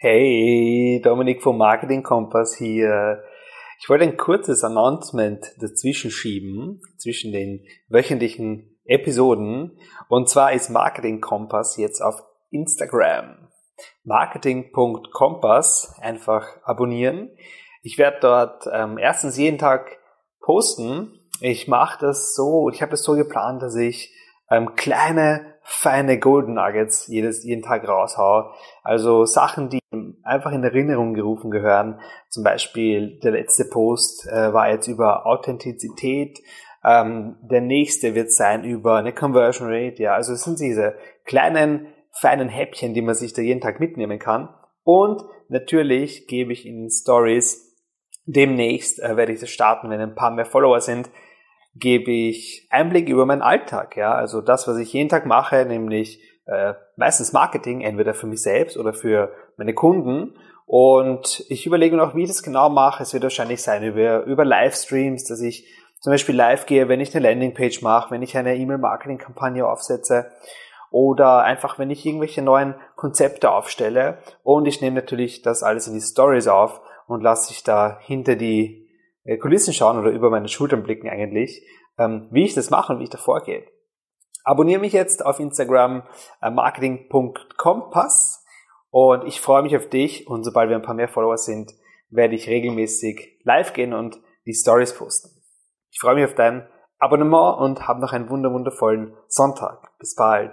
Hey, Dominik vom Marketing Kompass hier. Ich wollte ein kurzes Announcement dazwischen schieben, zwischen den wöchentlichen Episoden. Und zwar ist Marketing Kompass jetzt auf Instagram. Marketing.kompass einfach abonnieren. Ich werde dort ähm, erstens jeden Tag posten. Ich mache das so, ich habe das so geplant, dass ich ähm, kleine, feine Golden Nuggets jedes, jeden Tag raushaue. Also Sachen, die einfach in Erinnerung gerufen gehören. Zum Beispiel der letzte Post äh, war jetzt über Authentizität. Ähm, der nächste wird sein über eine Conversion Rate. Ja, also es sind diese kleinen, feinen Häppchen, die man sich da jeden Tag mitnehmen kann. Und natürlich gebe ich in Stories demnächst, äh, werde ich das starten, wenn ein paar mehr Follower sind, gebe ich Einblick über meinen Alltag, ja, also das, was ich jeden Tag mache, nämlich äh, meistens Marketing, entweder für mich selbst oder für meine Kunden. Und ich überlege noch, wie ich das genau mache. Es wird wahrscheinlich sein über, über Livestreams, dass ich zum Beispiel live gehe, wenn ich eine Landingpage mache, wenn ich eine E-Mail-Marketing-Kampagne aufsetze oder einfach, wenn ich irgendwelche neuen Konzepte aufstelle. Und ich nehme natürlich das alles in die Stories auf und lasse ich da hinter die äh, Kulissen schauen oder über meine Schultern blicken eigentlich, ähm, wie ich das mache und wie ich da vorgehe. Abonniere mich jetzt auf Instagram äh, marketing.kompass und ich freue mich auf dich und sobald wir ein paar mehr Follower sind, werde ich regelmäßig live gehen und die Stories posten. Ich freue mich auf dein Abonnement und hab noch einen wunderwundervollen Sonntag. Bis bald.